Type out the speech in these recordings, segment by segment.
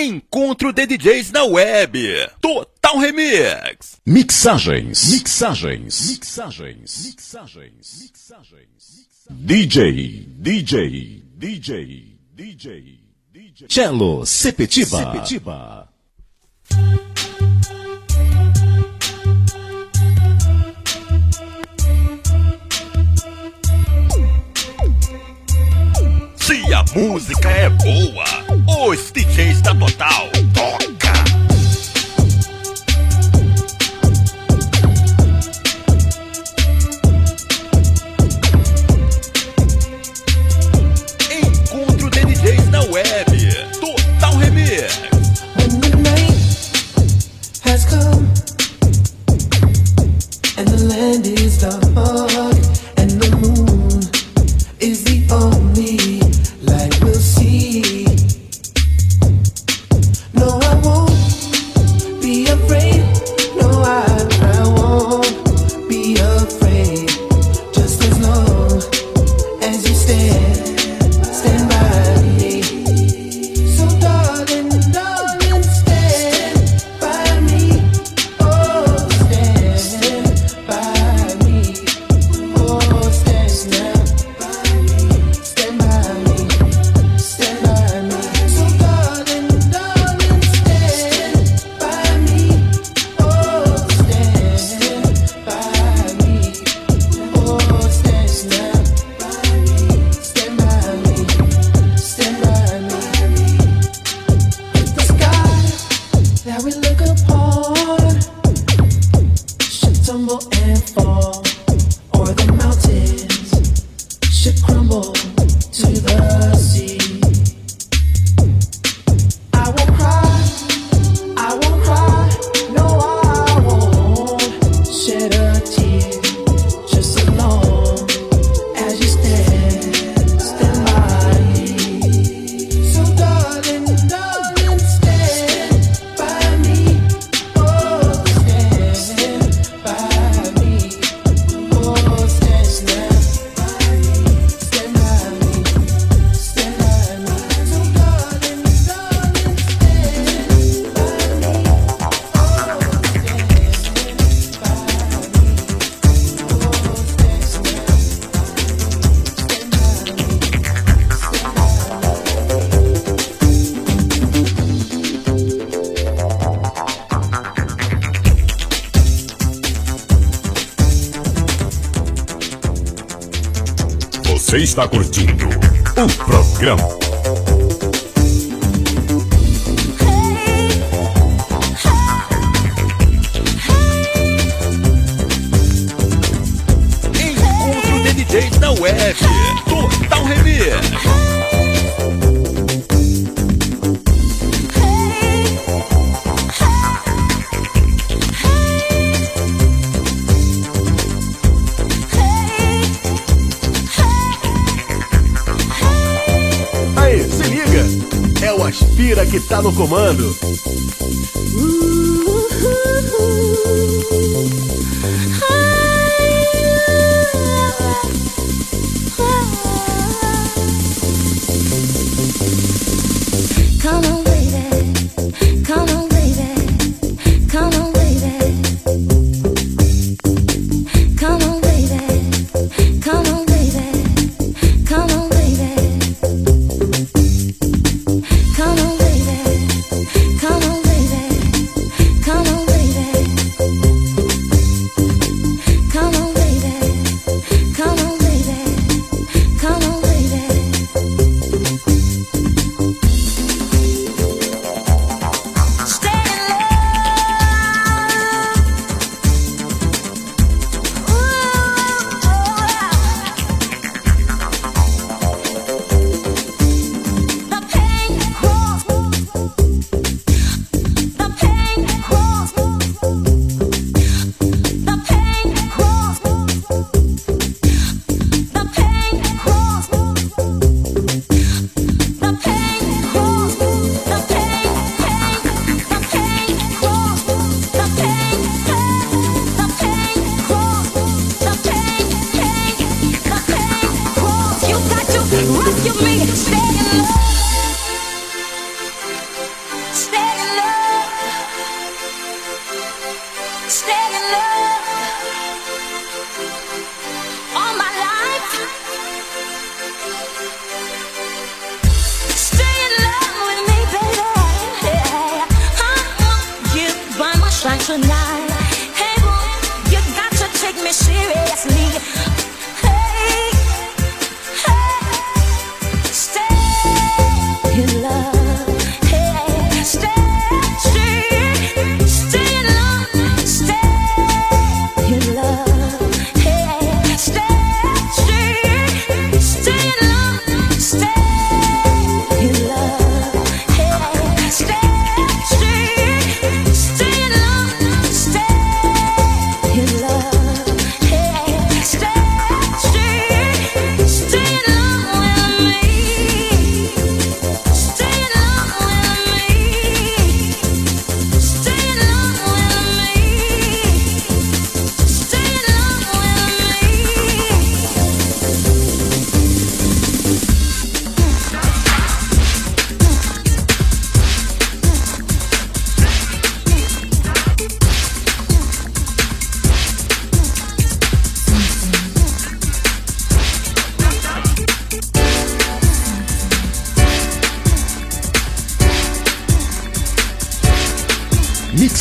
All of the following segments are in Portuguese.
Encontro de DJs na web. Total Remix. Mixagens. Mixagens. Mixagens. Mixagens. Mixagens. DJ. DJ. DJ. DJ. DJ. Cello Sepetiba. Sepetiba. Se a música é boa os DJs da Total. Toca! web. Total Remix. está curtindo o programa. tá no comando. Uh, uh, uh.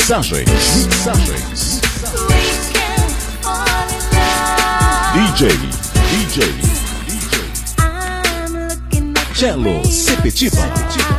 Mixagens. Mixagens. DJ. DJ. DJ. Cello Sepetiba. Please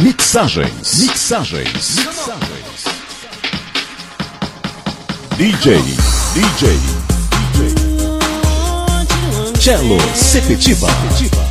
Mixagens. Mixagens. Mixagens. DJ. DJ. DJ. Cello Sepetiba. How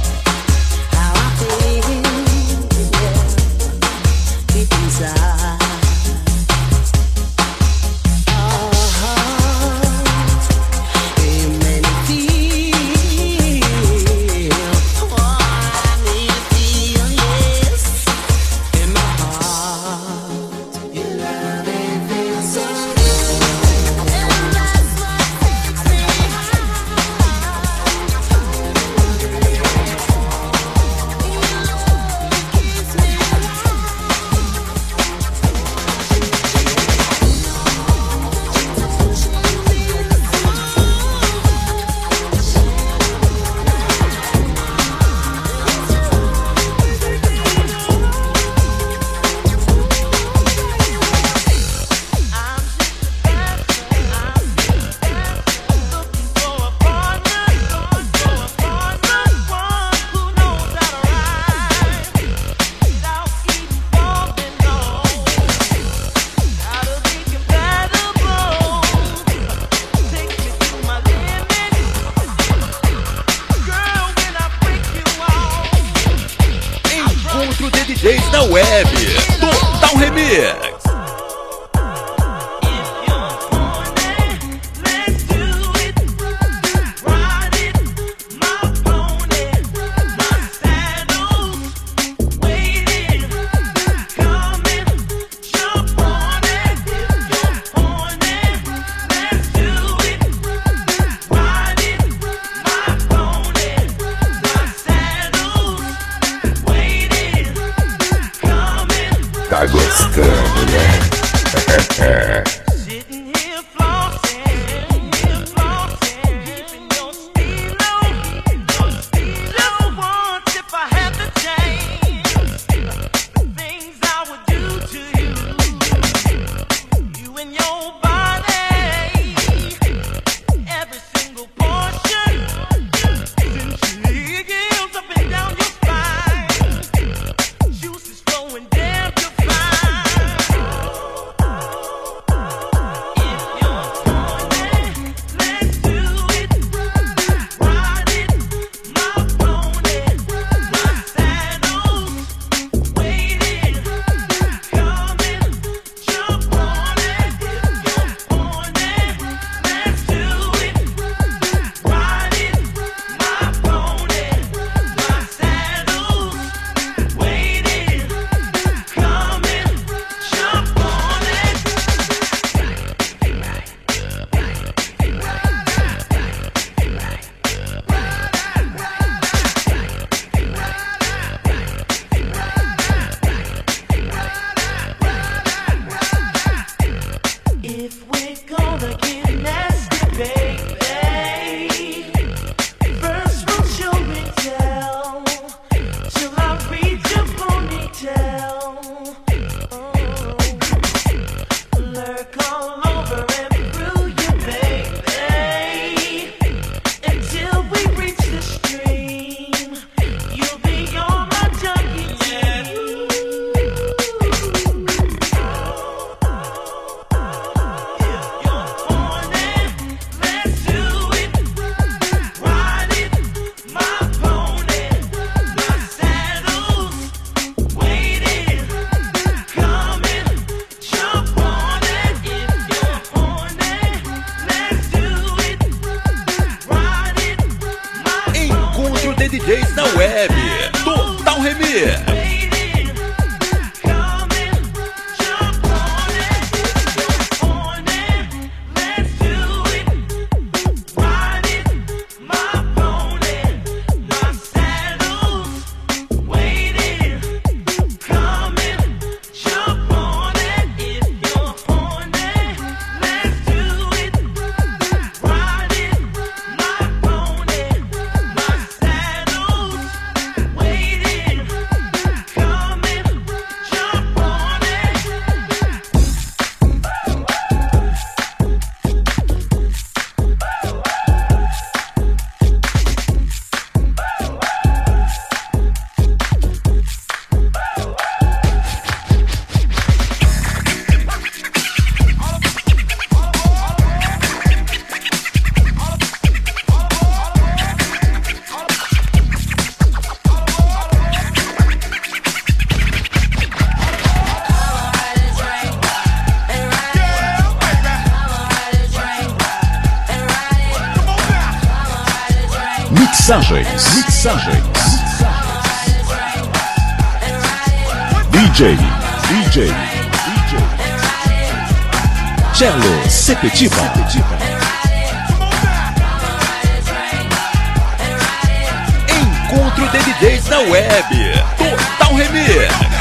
Cello Sepetiba. Encontro DJs na web. Total Remix.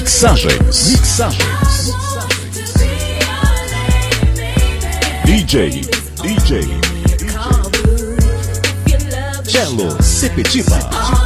Mixagens, mixagens. DJ, DJ, DJ. Cello Sepetiba.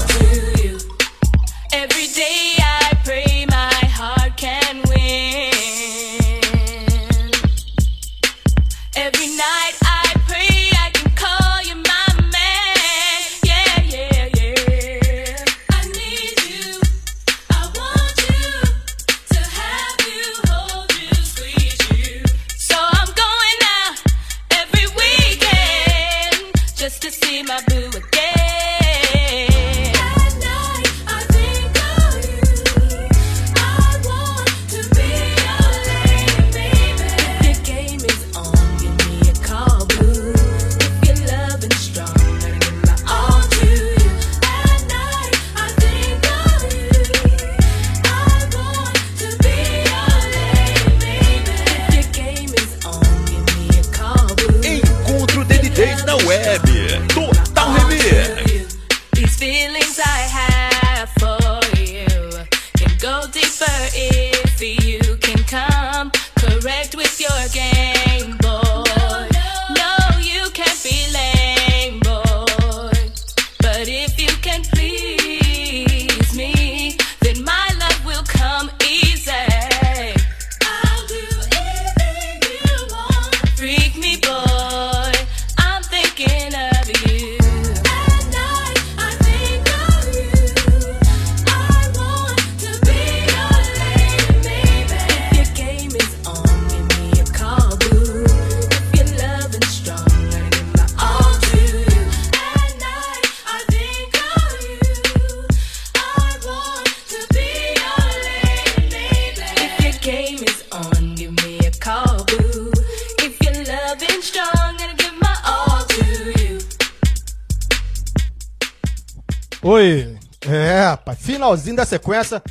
Finalzinho da sequência.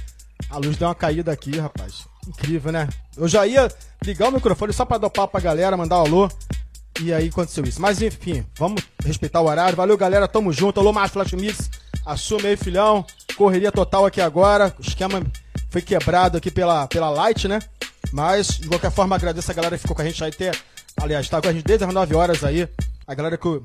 A luz deu uma caída aqui, rapaz. Incrível, né? Eu já ia ligar o microfone só pra dar papo pra galera, mandar um alô. E aí aconteceu isso. Mas enfim, vamos respeitar o horário. Valeu, galera. Tamo junto. Alô, Márcio Flash Mix. Assume aí, filhão. Correria total aqui agora. O esquema foi quebrado aqui pela, pela Light, né? Mas, de qualquer forma, agradeço a galera que ficou com a gente aí até. Aliás, tá com a gente desde as 9 horas aí. A galera que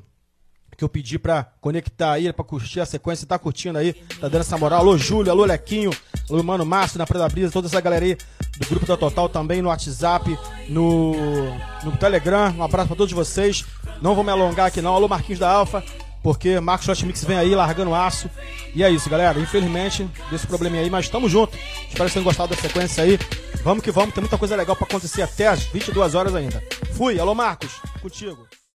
que eu pedi pra conectar aí, pra curtir a sequência, tá curtindo aí, tá dando essa moral. Alô, Júlio, alô, Lequinho, alô, Mano Márcio, na Praia da Brisa, toda essa galera aí do grupo da Total também, no WhatsApp, no, no Telegram. Um abraço pra todos vocês. Não vou me alongar aqui não. Alô, Marquinhos da Alfa, porque Marcos Hot Mix vem aí largando aço. E é isso, galera. Infelizmente, desse probleminha aí, mas tamo junto. Espero que tenham gostado da sequência aí. Vamos que vamos, tem muita coisa legal pra acontecer até as 22 horas ainda. Fui, alô, Marcos, contigo.